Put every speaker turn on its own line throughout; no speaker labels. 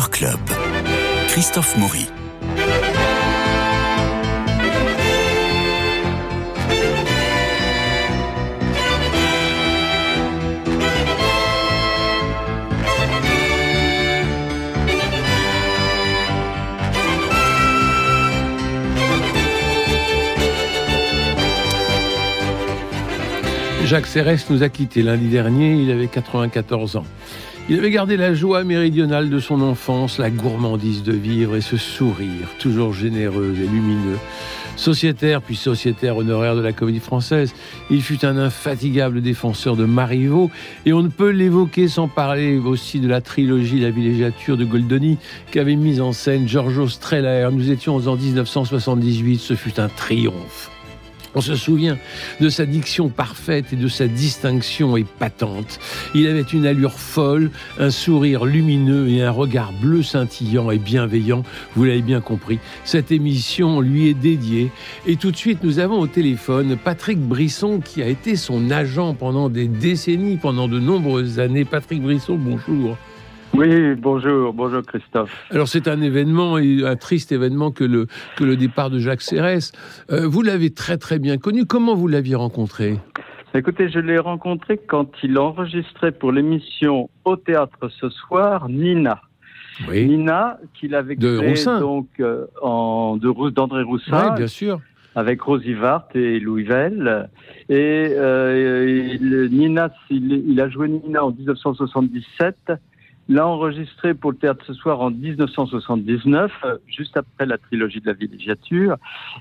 Club. Christophe Maury.
Jacques Serres nous a quittés lundi dernier, il avait 94 ans. Il avait gardé la joie méridionale de son enfance, la gourmandise de vivre et ce sourire, toujours généreux et lumineux. Sociétaire puis sociétaire honoraire de la comédie française, il fut un infatigable défenseur de Marivaux et on ne peut l'évoquer sans parler aussi de la trilogie La villégiature de Goldoni qu'avait mise en scène Giorgio Strehler. Nous étions en 1978, ce fut un triomphe. On se souvient de sa diction parfaite et de sa distinction épatante. Il avait une allure folle, un sourire lumineux et un regard bleu scintillant et bienveillant. Vous l'avez bien compris, cette émission lui est dédiée. Et tout de suite, nous avons au téléphone Patrick Brisson qui a été son agent pendant des décennies, pendant de nombreuses années. Patrick Brisson, bonjour.
Oui, bonjour, bonjour Christophe.
Alors c'est un événement, un triste événement que le, que le départ de Jacques Serres. Euh, vous l'avez très très bien connu. Comment vous l'aviez rencontré?
Écoutez, je l'ai rencontré quand il enregistrait pour l'émission Au théâtre ce soir Nina.
Oui.
Nina, qu'il avait
De
créé
Roussin.
donc euh, en de d'André Roussin,
Oui, bien sûr.
avec Rosy Vart et Louis Vell. Et euh, il- Nina, il, il a joué Nina en 1977, l'a enregistré pour le théâtre ce soir en 1979, euh, juste après la trilogie de la villégiature.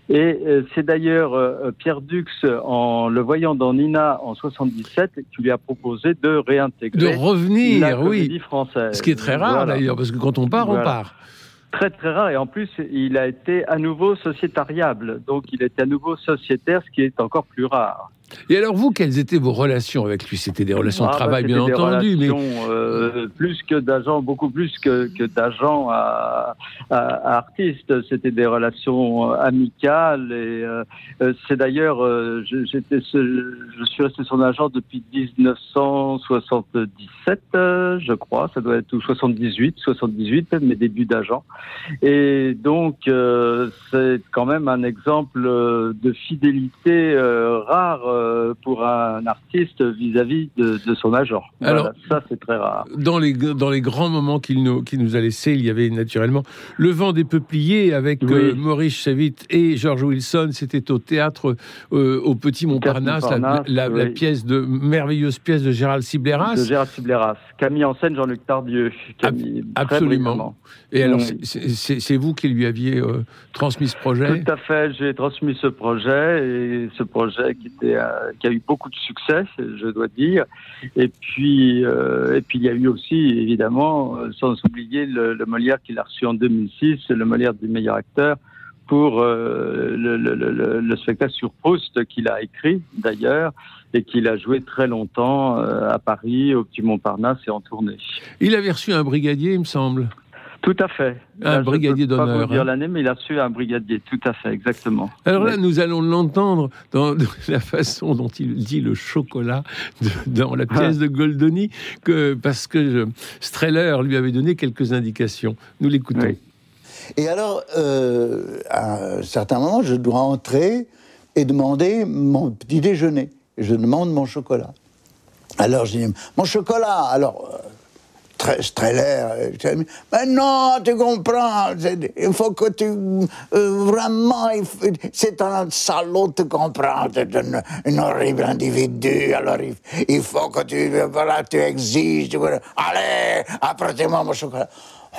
Et euh, c'est d'ailleurs euh, Pierre Dux, en le voyant dans Nina en 77, qui lui a proposé de
De
réintégrer la
revenir,
comédie
oui.
française.
Ce qui est très rare
Voilà.
d'ailleurs, parce que quand on part, on part.
Très très rare et en plus il a été à nouveau sociétariable, donc il était à nouveau sociétaire, ce qui est encore plus rare.
Et alors vous, quelles étaient vos relations avec lui? C'était des relations de
Ah, bah,
travail, bien
des
entendu, mais
euh, plus que d'agents, beaucoup plus que, que d'agents à, à, à artistes. C'était des relations euh, amicales et euh, c'est d'ailleurs, euh, je, j'étais, ce- je suis resté son agent depuis 1977, euh, je crois, ça doit être ou 78, 78, mes débuts d'agent. Et donc c'est quand même un exemple de fidélité rare euh, pour un artiste vis-à-vis de, de son agent.
Alors-
Voilà, ça c'est très rare.
dans les, dans les grands moments qu'il nous, qu'il nous a laissés, il y avait naturellement Le vent des peupliers avec
Oui.
euh, Maurice Chavit et George Wilson. C'était au théâtre euh, au Petit Montparnasse, la,
Montparnasse,
la- la
oui.
pièce de merveilleuse pièce de Gérald Sibleras.
De Gérard Sibleras, qu'a mis en scène Jean-Luc Tardieu. qui a mis très
absolument. Et alors,
Oui.
c'est- c'est vous qui lui aviez transmis ce projet?
Tout à fait, j'ai transmis ce projet et ce projet qui, était, euh, qui a eu beaucoup de succès, je dois dire. Et puis, euh, et puis il y a eu aussi, évidemment, sans oublier le, Molière qu'il a reçu en 2006, le Molière du meilleur acteur pour euh, le spectacle sur Proust qu'il a écrit d'ailleurs et qu'il a joué très longtemps euh, à Paris, au Petit Montparnasse et en tournée.
Il avait reçu un brigadier, il me semble.
Tout à fait.
Un
Là, je
brigadier
peux pas
d'honneur,
vous dire
hein.
l'année, mais il a reçu un brigadier. Tout à fait, exactement.
Alors là, nous allons l'entendre dans la façon dont il dit le chocolat de- dans la pièce de Goldoni, que, parce que euh, Streller lui avait donné quelques indications. Nous l'écoutons.
Oui.
Et alors, euh, à un certain moment, je dois entrer et demander mon petit déjeuner. Je demande mon chocolat. Alors, je dis, mon chocolat Alors, Streller, euh, mais non, tu comprends, il faut que tu. euh, vraiment, c'est un salaud, tu comprends, c'est un, horrible individu, alors il, faut que tu. Voilà, tu exiges, tu, allez, apportez-moi mon chocolat.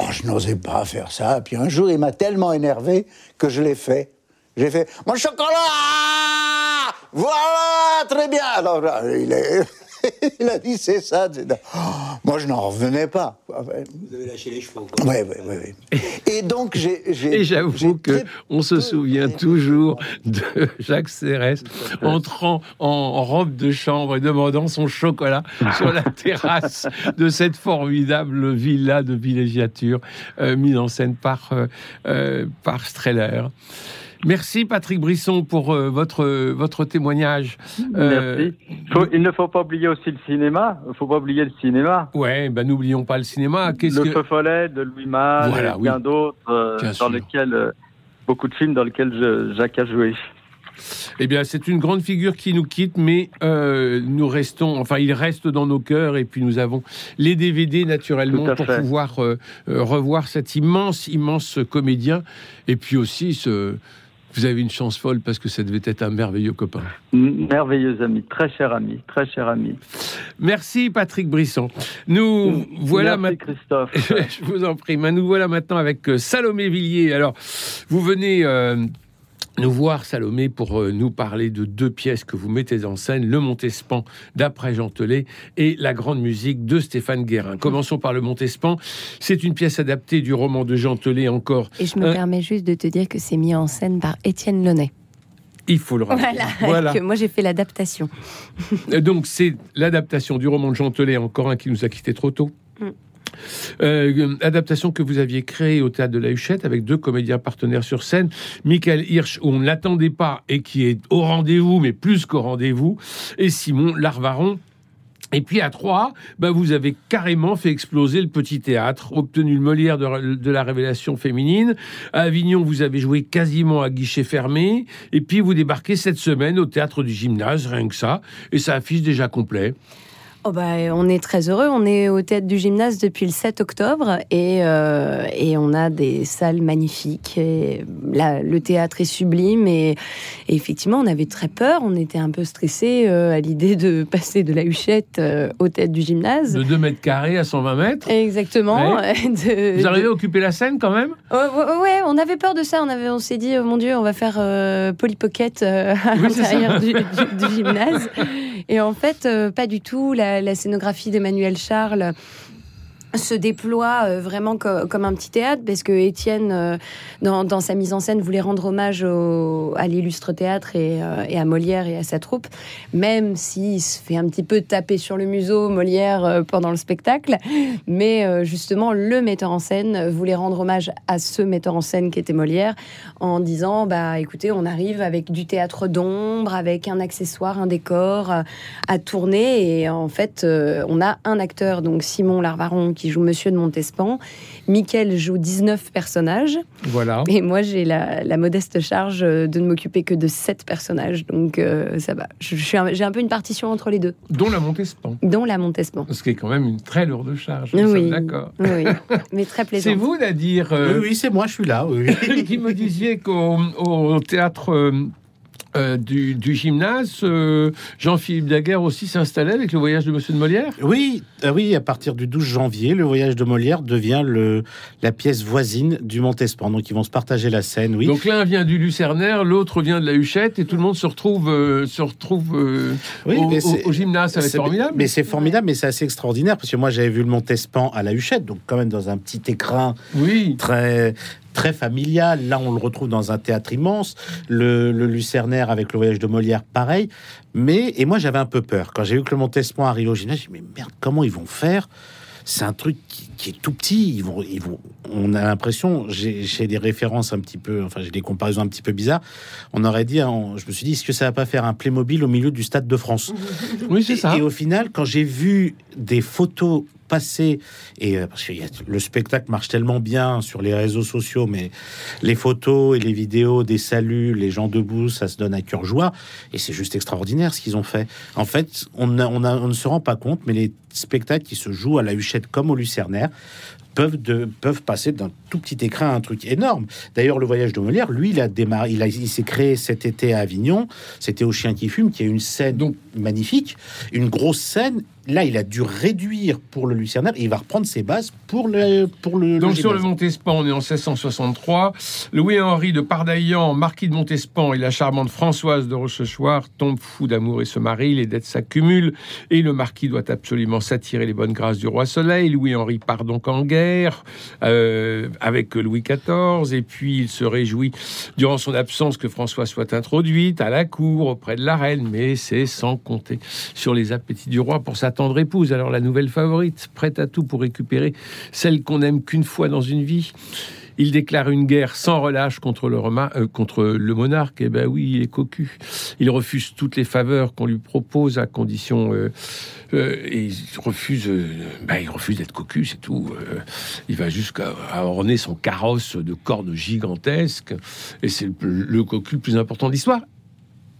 Oh, je n'osais pas faire ça. Puis un jour, il m'a tellement énervé que je l'ai fait. J'ai fait Mon chocolat Voilà, très bien. Alors, il, est- il a dit C'est ça. c'est ça. Oh, moi, je n'en revenais pas.
Vous avez lâché les chevaux. quoi.
Oui, oui, oui. oui. Et donc, j'ai. j'ai-
Et j'avoue
j'ai
que
très
on se souvient toujours de Jacques Serres entrant en, en robe de chambre et demandant son chocolat sur la terrasse de cette formidable villa de villégiature euh, mise en scène par, euh, euh, par Streller. Merci Patrick Brisson pour euh, votre, votre témoignage.
Euh, Merci. il ne faut pas oublier aussi le cinéma. Il ne faut pas oublier le cinéma.
Ouais, ben n'oublions pas le cinéma.
le que... Feu Follet de Louis Malle et bien d'autres, euh, dans lesquels beaucoup de films dans lesquels Jacques a joué.
Eh bien, c'est une grande figure qui nous quitte, mais euh, nous restons, enfin, il reste dans nos cœurs, et puis nous avons les DVD naturellement pour pouvoir euh, euh, revoir cet immense, immense comédien, et puis aussi ce. Vous avez une chance folle parce que ça devait être un merveilleux copain.
Merveilleux ami, très cher ami, très cher ami.
Merci Patrick Brisson. Nous voilà
maintenant. Christophe.
Je vous en prie. Nous voilà maintenant avec Salomé Villiers. Alors, vous venez nous voir, Salomé, pour euh, nous parler de deux pièces que vous mettez en scène, Le Montespan d'après Gentelet et La Grande Musique de Stéphane Guérin. Commençons par Le Montespan. C'est une pièce adaptée du roman de Gentelet encore.
Et je me permets juste de te dire que c'est mis en scène par Étienne Launay.
Il faut le rappeler.
Voilà, Que moi j'ai fait l'adaptation.
Donc c'est l'adaptation du roman de Gentelet, encore un qui nous a quittés trop tôt. Mm. Euh, adaptation que vous aviez créée au théâtre de la Huchette avec deux comédiens partenaires sur scène, Michael Hirsch, où on ne l'attendait pas et qui est au rendez-vous, mais plus qu'au rendez-vous, et Simon Larvaron. Et puis à Troyes, bah vous avez carrément fait exploser le petit théâtre, obtenu le Molière de, de, la révélation féminine. À Avignon, vous avez joué quasiment à guichet fermé. Et puis vous débarquez cette semaine au théâtre du gymnase, rien que ça. Et ça affiche déjà complet.
Oh bah, on est très heureux. On est au théâtre du gymnase depuis le 7 octobre et, euh, et on a des salles magnifiques. Et là, le théâtre est sublime et, effectivement, on avait très peur. On était un peu stressé euh, à l'idée de passer de la huchette euh, au théâtre du gymnase.
De 2 mètres carrés à 120 mètres.
Exactement.
Vous arrivez à occuper la scène quand même?
Oh, Ouais, on avait peur de ça. On, avait, on s'est dit, oh mon Dieu, on va faire Polly Pocket à l'intérieur du, du, gymnase. Et en fait, pas du tout. La, la, scénographie d'Emmanuel Charles se déploie euh, vraiment comme un petit théâtre parce que Étienne, euh, dans, sa mise en scène, voulait rendre hommage à l'illustre théâtre euh, et, à Molière et à sa troupe, même s'il se fait un petit peu taper sur le museau Molière pendant le spectacle. Mais justement, le metteur en scène voulait rendre hommage à ce metteur en scène qui était Molière en disant bah écoutez, on arrive avec du théâtre d'ombre, avec un accessoire, un décor à tourner et en fait, on a un acteur, donc Simon Larvaron, qui qui joue Monsieur de Montespan. Michael joue 19 personnages.
Voilà.
Et moi, j'ai la, modeste charge de ne m'occuper que de 7 personnages. Donc, euh, ça va. J'ai un, peu une partition entre les deux.
Dont la Montespan.
Dont la Montespan.
Ce qui est quand même une très lourde charge. Oui. D'accord.
Oui. Mais très plaisant.
C'est vous, Nadir euh,
Oui, oui c'est moi, je suis là. Oui.
qui me disiez qu'au théâtre. Euh, euh, du, gymnase, euh, Jean-Philippe Daguerre aussi s'installait avec le voyage de Monsieur de Molière?
Oui, euh, oui, à partir du 12 janvier, le voyage de Molière devient le, la pièce voisine du Montespan. Donc ils vont se partager la scène, oui.
Donc l'un vient du Lucernaire, l'autre vient de la Huchette, et tout le monde se retrouve, se retrouve au, gymnase. Ça formidable.
Mais c'est formidable, mais c'est assez extraordinaire, parce que moi j'avais vu le Montespan à la Huchette, donc quand même dans un petit écrin
oui.
très très familial. Là, on le retrouve dans un théâtre immense. Le, Lucernaire avec le voyage de Molière, pareil. Mais, et moi, j'avais un peu peur. Quand j'ai vu que le Montespan arrive au gymnase, j'ai dit, mais merde, comment ils vont faire? C'est un truc qui, est tout petit. Ils vont, ils vont, on a l'impression, j'ai des références un petit peu, enfin j'ai des comparaisons un petit peu bizarres. On aurait dit, je me suis dit, est-ce que ça va pas faire un Playmobil au milieu du Stade de France?
Oui, c'est ça.
Et au final, quand j'ai vu des photos passer et euh, parce que le spectacle marche tellement bien sur les réseaux sociaux, mais les photos et les vidéos des saluts, les gens debout, ça se donne à cœur joie et c'est juste extraordinaire ce qu'ils ont fait. En fait, on, on, on ne se rend pas compte, mais les spectacles qui se jouent à la Huchette comme au Lucernaire né? Peuvent, de, peuvent passer d'un tout petit écran à un truc énorme. D'ailleurs, le voyage de Molière, lui, il a démarré, il, a, il s'est créé cet été à Avignon. C'était au Chien qui fume, qui a une scène Donc, magnifique, une grosse scène. Là, il a dû réduire pour le Lucernaire et il va reprendre ses bases pour le pour le.
Donc sur le Montespan, on est en 1663. Louis-Henri de Pardaillan, marquis de Montespan et la charmante Françoise de Rochechouart tombent fous d'amour et se marient. Les dettes s'accumulent et le marquis doit absolument s'attirer les bonnes grâces du roi Soleil. Louis-Henri part donc en guerre euh, avec Louis XIV et puis il se réjouit durant son absence que Françoise soit introduite à la cour auprès de la reine, mais c'est sans compter sur les appétits du roi pour sa tendre épouse. Alors la nouvelle favorite, prête à tout pour récupérer celle qu'on aime qu'une fois dans une vie. Il déclare une guerre sans relâche contre le, euh, contre le monarque. Eh ben oui, il est cocu. Il refuse toutes les faveurs qu'on lui propose à condition. Euh, euh, et il refuse, ben, il refuse d'être cocu, c'est tout. il va jusqu'à orner son carrosse de cordes gigantesques. Et c'est le, le cocu le plus important de l'histoire.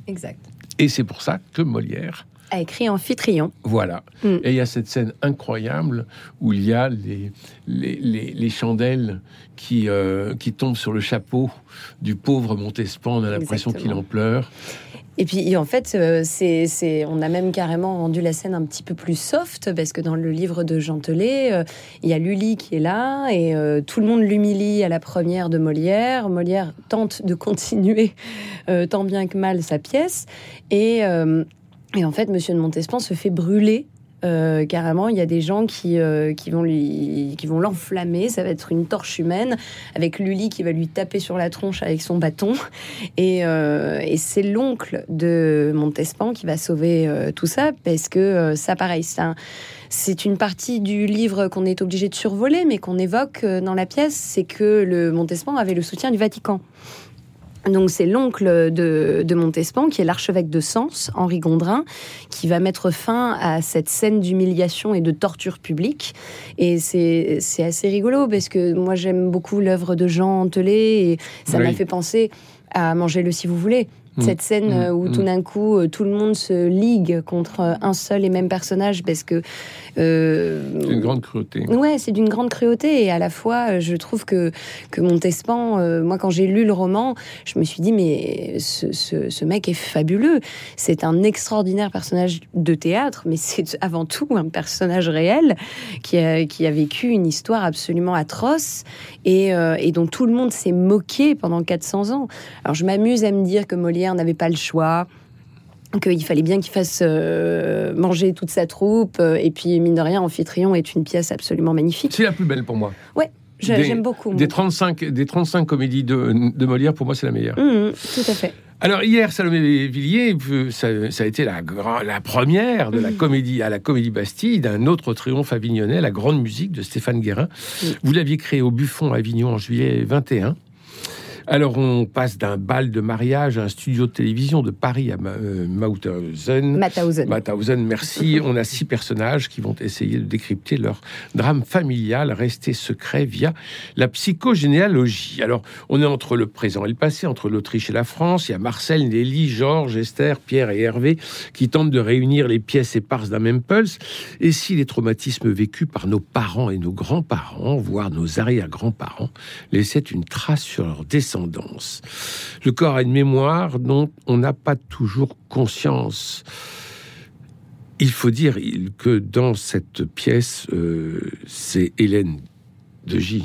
Exact.
Et c'est pour ça que Molière
a écrit Amphitryon.
Voilà. Mm. Et il y a cette scène incroyable où il y a les, les, chandelles qui, euh, qui tombent sur le chapeau du pauvre Montespan. On a l'impression qu'il en pleure.
Et puis en fait, euh, c'est, on a même carrément rendu la scène un petit peu plus soft parce que dans le livre de Jean euh, il y a Lully qui est là et tout le monde l'humilie à la première de Molière. Molière tente de continuer tant bien que mal sa pièce et et en fait, Monsieur de Montespan se fait brûler euh, carrément, il y a des gens qui, euh, qui vont lui, qui vont l'enflammer. Ça va être une torche humaine avec Lully qui va lui taper sur la tronche avec son bâton. Et, euh, et c'est l'oncle de Montespan qui va sauver tout ça parce que ça, pareil, c'est une partie du livre qu'on est obligé de survoler, mais qu'on évoque dans la pièce, c'est que le Montespan avait le soutien du Vatican. Donc c'est l'oncle de, Montespan, qui est l'archevêque de Sens, Henri Gondrin, qui va mettre fin à cette scène d'humiliation et de torture publique. Et c'est assez rigolo parce que moi j'aime beaucoup l'œuvre de Jean Antelet et ça m'a fait penser à Manger le si vous voulez. Mm. Cette scène mm. où tout mm. d'un coup euh, tout le monde se ligue contre un seul et même personnage parce que
euh, c'est une grande cruauté.
Ouais, c'est d'une grande cruauté et à la fois je trouve que que Montespan, euh, moi quand j'ai lu le roman, je me suis dit mais ce, ce, ce mec est fabuleux. C'est un extraordinaire personnage de théâtre, mais c'est avant tout un personnage réel qui a, qui a vécu une histoire absolument atroce et, et dont tout le monde s'est moqué pendant 400 ans. Alors je m'amuse à me dire que Molière n'avait pas le choix qu'il fallait bien qu'il fasse euh, manger toute sa troupe. Euh, et puis, mine de rien, Amphitryon est une pièce absolument magnifique.
C'est la plus belle pour moi.
Ouais, j'aime beaucoup.
Des 35, des 35 comédies de, Molière, pour moi, c'est la meilleure.
Mmh, tout à fait.
Alors hier, Salomé Villiers, ça, a été la, la première de la mmh. comédie à la Comédie Bastille d'un autre triomphe avignonnais, la grande musique de Stéphane Guérin. Mmh. Vous l'aviez créé au Buffon à Avignon en juillet 21. Alors, on passe d'un bal de mariage à un studio de télévision de Paris à euh, Mauthausen. Mauthausen. merci. on a six personnages qui vont essayer de décrypter leur drame familial resté secret via la psychogénéalogie. Alors, on est entre le présent et le passé, entre l'Autriche et la France. Il y a Marcel, Nelly, Georges, Esther, Pierre et Hervé qui tentent de réunir les pièces éparses d'un même pulse. Et si les traumatismes vécus par nos parents et nos grands-parents, voire nos arrière-grands-parents, laissaient une trace sur leur descendance le corps a une mémoire dont on n'a pas toujours conscience. Il faut dire que dans cette pièce, euh, c'est Hélène de J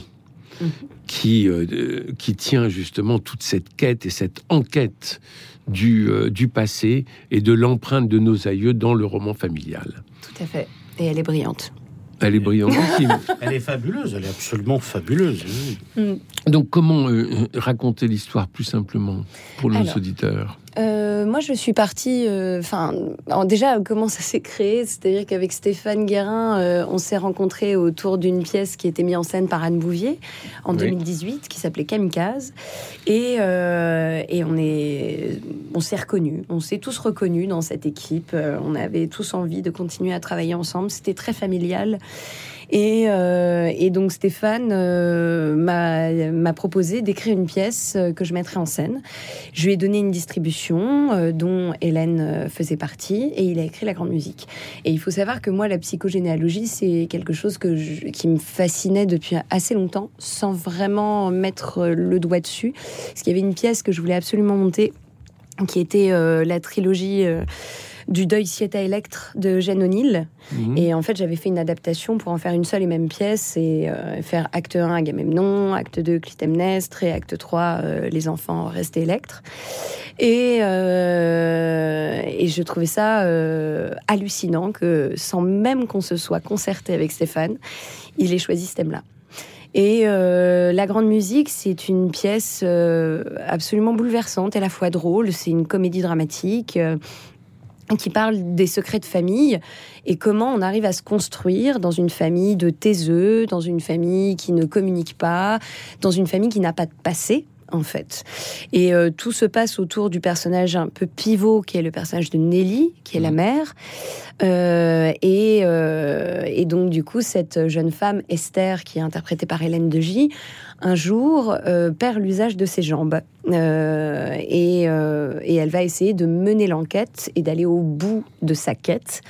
qui, euh, qui tient justement toute cette quête et cette enquête du, euh, du passé et de l'empreinte de nos aïeux dans le roman familial.
Tout à fait. Et elle est brillante.
Elle est brillante.
elle est fabuleuse, elle est absolument fabuleuse.
Mm. Donc, comment euh, raconter l'histoire plus simplement pour nos auditeurs?
Euh, moi, je suis partie. Euh, enfin, déjà, comment ça s'est créé? C'est-à-dire qu'avec Stéphane Guérin, euh, on s'est rencontrés autour d'une pièce qui était mise en scène par Anne Bouvier en 2018, qui s'appelait Kamikaze, et, et on est, on s'est reconnus. On s'est tous reconnus dans cette équipe. on avait tous envie de continuer à travailler ensemble. C'était très familial. Euh, et, donc Stéphane euh, m'a proposé d'écrire une pièce euh, que je mettrais en scène. Je lui ai donné une distribution dont Hélène faisait partie et il a écrit la grande musique. Et il faut savoir que moi, la psychogénéalogie, c'est quelque chose que qui me fascinait depuis assez longtemps sans vraiment mettre le doigt dessus. Parce qu'il y avait une pièce que je voulais absolument monter qui était la trilogie du Deuil Sieta Electre de Eugène O'Neill. Mhm. Et en fait, j'avais fait une adaptation pour en faire une seule et même pièce et euh, faire acte 1 Agamemnon, acte 2 Clytemnestre et acte 3 euh, Les enfants restés Electre. Et, euh, et je trouvais ça hallucinant que sans même qu'on se soit concerté avec Stéphane, il ait choisi ce thème-là. Et La Grande Musique, c'est une pièce absolument bouleversante, à la fois drôle, c'est une comédie dramatique qui parle des secrets de famille et comment on arrive à se construire dans une famille de taiseux, dans une famille qui ne communique pas, dans une famille qui n'a pas de passé en fait. Et euh, tout se passe autour du personnage un peu pivot qui est le personnage de Nelly, qui est la mère. Euh, et, euh, et donc du coup, cette jeune femme, Esther, qui est interprétée par Hélène de J, un jour perd l'usage de ses jambes. Et, et elle va essayer de mener l'enquête et d'aller au bout de sa quête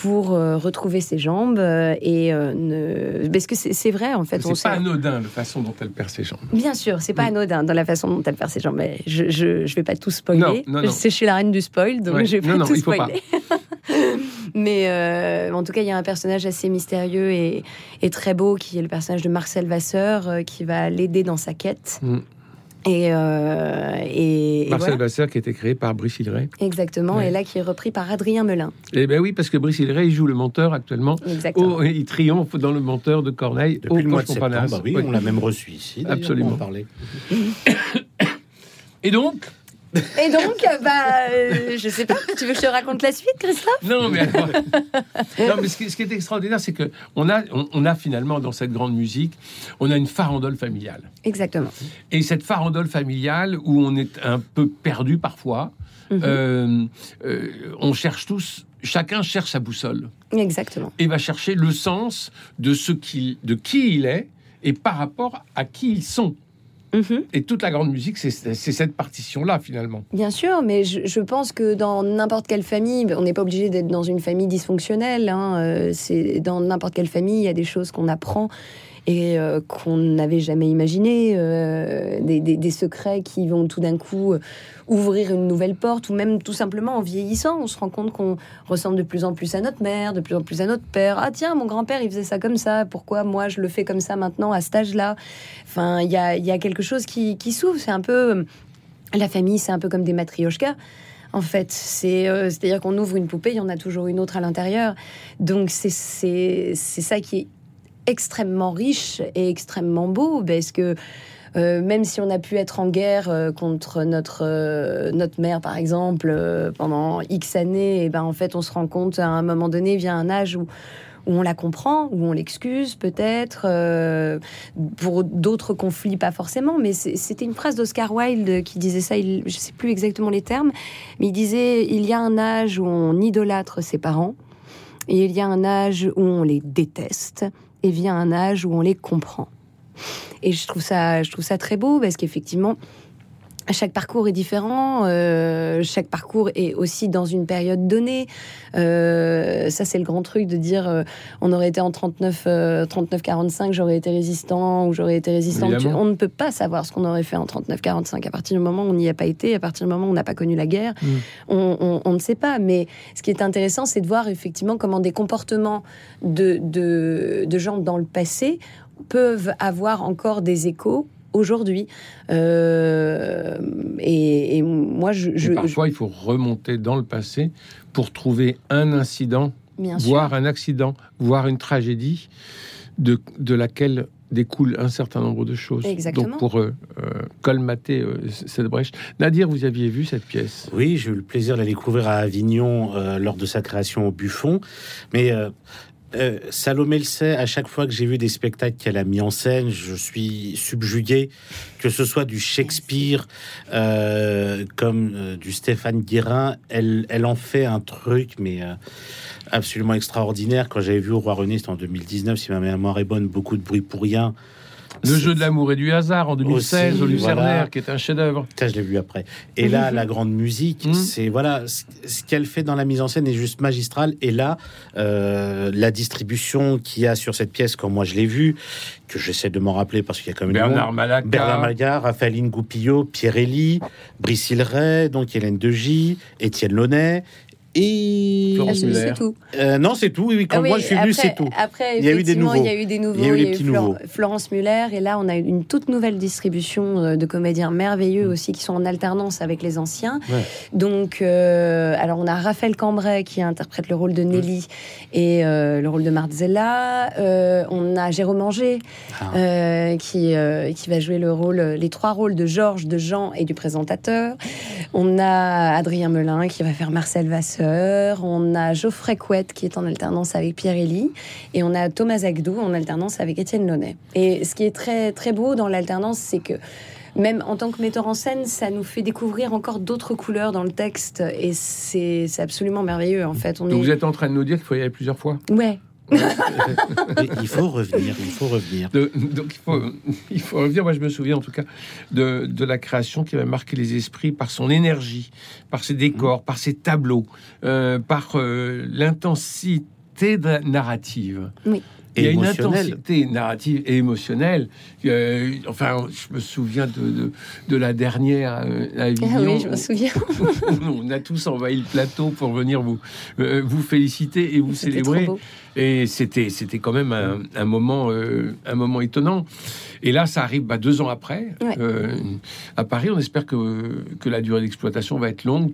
pour euh, retrouver ses jambes euh, et euh, ne... parce que c'est vrai en fait
C'est pas
sait-
anodin la façon dont elle perd ses jambes.
Bien sûr, c'est pas anodin dans la façon dont elle perd ses jambes. Mais je, je, je vais pas tout spoiler.
Non, non, non.
Je sais, je suis la reine du spoil, donc
Ouais.
je vais pas tout spoiler. mais euh, en tout cas, il y a un personnage assez mystérieux et, et très beau qui est le personnage de Marcel Vasseur qui va l'aider dans sa quête.
Mm.
Et, euh, et, et
Marcel
voilà.
Vasseur qui a été créé par Brice Hilleret.
Exactement.
Ouais.
Et là, qui est repris par Adrien Melin.
Eh ben oui, parce que Brice Hilleret, il joue le menteur actuellement.
Exactement.
Oh, il triomphe dans le menteur de Corneille
Depuis
au
le mois de septembre, bah oui,
Oui.
on l'a même reçu ici.
Absolument.
pour en.
Et donc
Et donc, bah, euh, je sais pas. Tu veux que je te raconte la suite, Christophe?
Non, mais, alors- non, mais ce, qui, ce qui est extraordinaire, c'est que on a, on, on a finalement dans cette grande musique, on a une farandole familiale.
Exactement.
Et cette farandole familiale où on est un peu perdu parfois,
Mhm.
euh, euh, on cherche tous, chacun cherche sa boussole
Exactement.
et va chercher le sens de ce qu'il, de qui il est et par rapport à qui ils sont.
Mhm.
Et toute la grande musique, c'est cette partition-là finalement.
Bien sûr, mais je, je pense que dans n'importe quelle famille, on n'est pas obligé d'être dans une famille dysfonctionnelle. hein, euh, dans n'importe quelle famille, il y a des choses qu'on apprend et euh, qu'on n'avait jamais imaginées, euh, des, secrets qui vont tout d'un coup euh, ouvrir une nouvelle porte, ou même tout simplement en vieillissant, on se rend compte qu'on ressemble de plus en plus à notre mère, de plus en plus à notre père. Ah tiens, mon grand-père, il faisait ça comme ça, pourquoi moi je le fais comme ça maintenant à cet âge-là? Enfin, il y a, quelque chose qui, s'ouvre, c'est un peu... La famille, c'est un peu comme des matrioshkas. En fait, c'est c'est-à-dire qu'on ouvre une poupée, il y en a toujours une autre à l'intérieur. Donc c'est ça qui est extrêmement riche et extrêmement beau, parce que euh, même si on a pu être en guerre euh, contre notre euh, notre mère, par exemple, pendant X années, et ben en fait, on se rend compte à un moment donné, vient un âge où où on la comprend, où on l'excuse peut-être, pour d'autres conflits pas forcément, mais c'était une phrase d'Oscar Wilde qui disait ça, je sais plus exactement les termes, mais il disait il y a un âge où on idolâtre ses parents, et il y a un âge où on les déteste, et vient un âge où on les comprend. Et je trouve ça, je trouve ça très beau parce qu'effectivement, chaque parcours est différent, euh, chaque parcours est aussi dans une période donnée. Euh, ça, c'est le grand truc de dire euh, on aurait été en 39, euh, 39-45, j'aurais été résistant ou j'aurais été résistante.
Évidemment.
On ne peut pas savoir ce qu'on aurait fait en 39-45. À partir du moment où on n'y a pas été, à partir du moment où on n'a pas connu la guerre,
Mm.
on, on- on ne sait pas. Mais ce qui est intéressant, c'est de voir effectivement comment des comportements de, de, de gens dans le passé peuvent avoir encore des échos aujourd'hui. Euh, et, et moi, je,
Et
je,
parfois, il faut remonter dans le passé pour trouver un incident,
bien sûr.
voire un accident, voire une tragédie de, de laquelle découle un certain nombre de choses.
Exactement.
Donc pour euh, euh, colmater euh, cette brèche. Nadir, vous aviez vu cette pièce?
Oui, j'ai eu le plaisir de la découvrir à Avignon euh, lors de sa création au Buffon. Mais euh, Salomé le sait, à chaque fois que j'ai vu des spectacles qu'elle a mis en scène, je suis subjugué, que ce soit du Shakespeare euh, comme euh, du Stéphane Guérin, elle, elle en fait un truc, mais absolument extraordinaire. Quand j'avais vu au Roi René, c'était en 2019, si ma mémoire est bonne, beaucoup de bruit pour rien.
Le jeu de l'amour et du hasard en 2016
Aussi,
au Lucernaire,
voilà.
qui est un chef-d'œuvre.
Ça, je l'ai vu après. Et là, la grande musique,
Mhm.
c'est voilà, ce qu'elle fait dans la mise en scène est juste magistral. Et là, euh, la distribution qu'il y a sur cette pièce, comme moi je l'ai vue, que j'essaie de m'en rappeler parce qu'il y a quand même
Bernard. Malaga.
Bernard Malga, Raphaëline Goupillot, Pierre Elie, Brice Hilleret, donc Hélène Degy, Étienne Launay. Et
Florence
Ah,
Muller.
c'est tout.
Euh, non, c'est tout. Oui, oui, quand
Ah oui,
moi je suis venu, c'est tout.
Après,
Il y a eu des nouveaux.
Il y a eu des nouveaux.
Il y a eu les petits
Flor-
nouveaux.
Florence Muller. Et là, on a une toute nouvelle distribution euh, de comédiens merveilleux aussi qui sont en alternance avec les anciens.
Mm. Ouais.
Donc, euh, alors, on a Raphaël Cambrai qui interprète le rôle de Nelly et euh, le rôle de Marzella. Euh, on a Jérôme Anger
Ah.
euh, qui, euh, qui va jouer le rôle, les trois rôles de Georges, de Jean et du présentateur. On a Adrien Melin qui va faire Marcel Vasseur. On a Geoffrey Couette qui est en alternance avec Pierre Elie. Et on a Thomas Agdou en alternance avec Étienne Launay. Et ce qui est très, très beau dans l'alternance, c'est que même en tant que metteur en scène, ça nous fait découvrir encore d'autres couleurs dans le texte. Et c'est absolument merveilleux, en fait. On
Donc
est...
vous êtes en train de nous dire qu'il faut y aller plusieurs fois?
Ouais,
il faut revenir, il faut revenir.
De- donc il faut, il faut revenir. Moi, je me souviens en tout cas de, de la création qui avait marqué les esprits par son énergie, par ses décors, par ses tableaux, euh, par euh, l'intensité de la narrative.
Oui.
Il y a une intensité narrative et émotionnelle. Euh, enfin, je me souviens de, de, de la dernière euh, la
Ah oui, je me souviens.
On a tous envahi le plateau pour venir vous, euh, vous féliciter et vous célébrer. Et c'était, c'était quand même un, un moment, euh, un moment étonnant. Et là, ça arrive bah, deux ans après.
Ouais.
Euh, à Paris, on espère que, que la durée d'exploitation va être longue,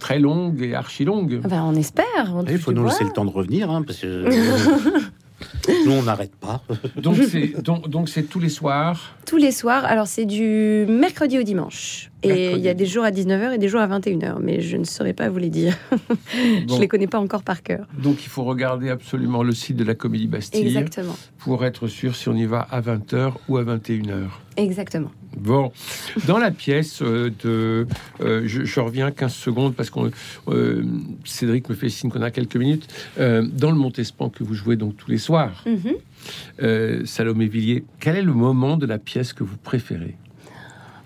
très longue et archi longue.
Ah ben, on espère. on
Il faut nous laisser le temps de revenir, hein, parce que nous, on n'arrête pas.
Donc c'est, donc, donc c'est tous les soirs.
Tous les soirs. Alors, c'est du mercredi au dimanche. Et il y a des jours à 19h et des jours à 21h. Mais je ne saurais pas vous les dire.
Bon.
Je les connais pas encore par cœur.
Donc il faut regarder absolument le site de la Comédie Bastille
Exactement.
pour être sûr si on y va à 20h ou à 21h.
Exactement.
Bon, dans la pièce euh, de, euh, je, je reviens 15 secondes parce que Cédric me fait signe qu'on a quelques minutes. Euh, dans le Montespan que vous jouez donc tous les soirs,
Mhm.
euh, Salomé Villiers, quel est le moment de la pièce que vous préférez?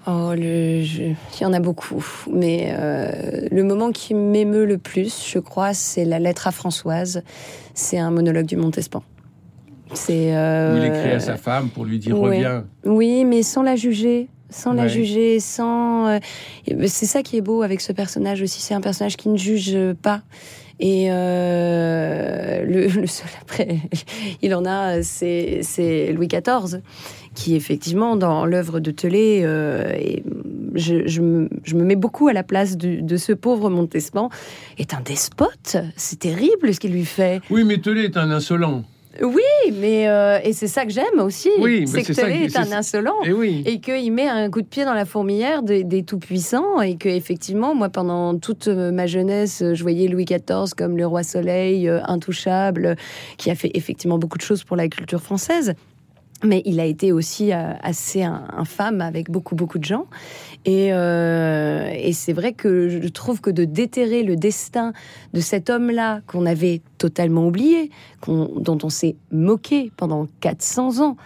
Oh, le, je- il y en a beaucoup. Mais euh, le moment qui m'émeut le plus, je crois, c'est la lettre à Françoise. C'est un monologue du Montespan. C'est. euh,
il écrit à sa femme pour lui dire
ouais.
reviens.
Oui, mais sans la juger. Sans la juger, sans. euh, c'est ça qui est beau avec ce personnage aussi. C'est un personnage qui ne juge pas. Et euh, le, le seul après, il en a, c'est c'est Louis XIV, qui effectivement, dans l'œuvre de Tellet, euh, et je, je me, je me mets beaucoup à la place du- de ce pauvre Montespan, est un despote. C'est terrible ce qu'il lui fait.
Oui, mais Tellet est un insolent.
Oui, mais euh, et c'est ça que j'aime aussi.
Oui,
c'est que
qui-
est
c'est
un insolent
Et oui.
et qu'il met un coup de pied dans la fourmilière des, des tout-puissants et que effectivement moi pendant toute euh, ma jeunesse je voyais Louis XIV comme le roi soleil euh, intouchable qui a fait effectivement beaucoup de choses pour la culture française mais il a été aussi assez in- infâme avec beaucoup beaucoup de gens et, euh, et c'est vrai que je trouve que de déterrer le destin de cet homme-là qu'on avait totalement oublié, dont on s'est moqué pendant 400 ans,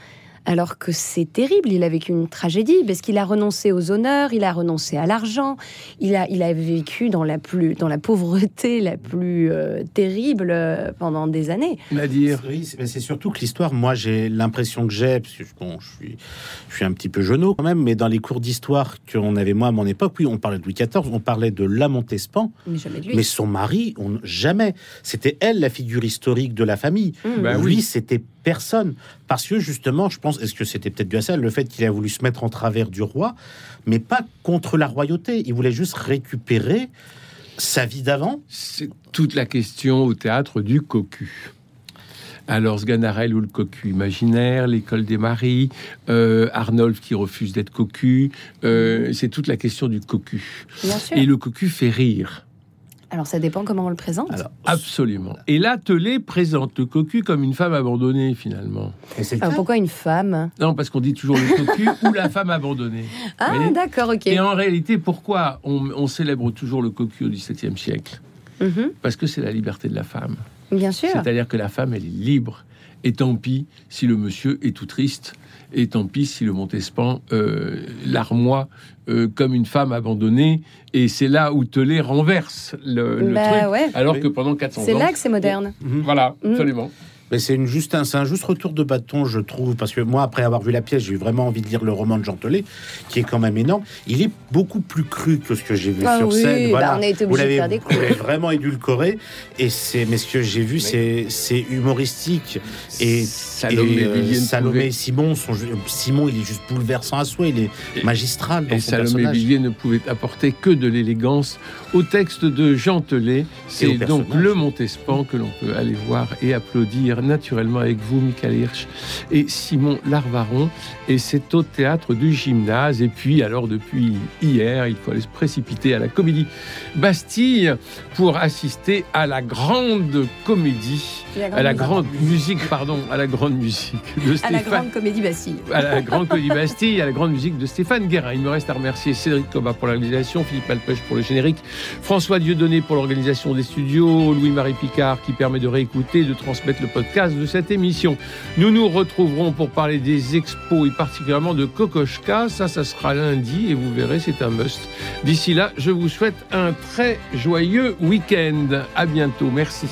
alors que c'est terrible, il a vécu une tragédie parce qu'il a renoncé aux honneurs, il a renoncé à l'argent, il a, il a vécu dans la, plus, dans la pauvreté la plus euh, terrible euh, pendant des années.
Oui, c'est mais c'est surtout que l'histoire, moi j'ai l'impression que j'ai, parce que bon, je suis, je suis un petit peu jeunot quand même, mais dans les cours d'histoire qu'on avait moi à mon époque, oui, on parlait de Louis XIV, on parlait de la Montespan,
Mais jamais de lui.
mais son mari, on, jamais. C'était elle la figure historique de la famille.
Mmh.
Bah
Lui,
oui.
c'était personne. Parce que justement, je pense, est-ce que c'était peut-être dû à ça, le fait qu'il a voulu se mettre en travers du roi, mais pas contre la royauté. Il voulait juste récupérer sa vie d'avant.
C'est toute la question au théâtre du cocu. Alors, Sganarelle ou le cocu imaginaire, l'école des maris, euh, Arnolphe qui refuse d'être cocu, euh, c'est toute la question du cocu.
Bien sûr.
Et le cocu fait rire,
Alors ça dépend comment on le présente.
Alors,
absolument. Et là, Tellet présente le cocu comme une femme abandonnée, finalement.
et c'est
Alors pourquoi une femme?
Non, parce qu'on dit toujours le cocu ou la femme abandonnée.
Ah
Mais-
d'accord, ok.
Et en réalité, pourquoi on, on célèbre toujours le cocu au XVIIe siècle?
Mhm,
Parce que c'est la liberté de la femme.
Bien sûr.
C'est-à-dire que la femme, elle est libre. Et tant pis si le monsieur est tout triste. Et tant pis si le Montespan euh, l'armoie euh, comme une femme abandonnée. Et c'est là où Tellet renverse le, le
Bah
truc.
ouais.
Alors
Oui.
que pendant 400 ans.
C'est là que c'est moderne.
Voilà,
Mhm.
absolument.
Mais c'est une juste un, un juste retour de bâton, je trouve, parce que moi, après avoir vu la pièce, j'ai eu vraiment envie de lire le roman de Jean Telet, qui est quand même énorme. Il est beaucoup plus cru que ce que j'ai vu
Ah
sur
oui,
scène.
bah,
Voilà.
on a été
vous l'avez vraiment édulcoré, et c'est, mais ce que j'ai vu, c'est, c'est humoristique. Et,
Salomé
et, euh, Salomé et Simon, sont, Simon, il est juste bouleversant à soi, il est
Et-
magistral dans
Et
son
Salomé
personnage.
Villiers ne pouvait apporter que de l'élégance au texte de Jean Telet. C'est donc le Montespan que l'on peut aller voir et applaudir. Naturellement avec vous, Michael Hirsch et Simon Larvaron. Et c'est au théâtre du gymnase. Et puis, alors, depuis hier, il faut aller se précipiter à la comédie Bastille pour assister à la grande comédie, à la grande musique, pardon, à la grande musique de Stéphane.
À la grande comédie Bastille.
À la grande comédie Bastille, à la grande musique de Stéphane Guérin. Il me reste à remercier Cédric Coba pour l'organisation, Philippe Alpech pour le générique, François Dieudonné pour l'organisation des studios, Louis-Marie Picard qui permet de réécouter de transmettre le podcast de cette émission. Nous nous retrouverons pour parler des expos et particulièrement de Kokoschka. Ça, ça sera lundi et vous verrez, c'est un must. D'ici là, je vous souhaite un très joyeux week-end. À bientôt. Merci.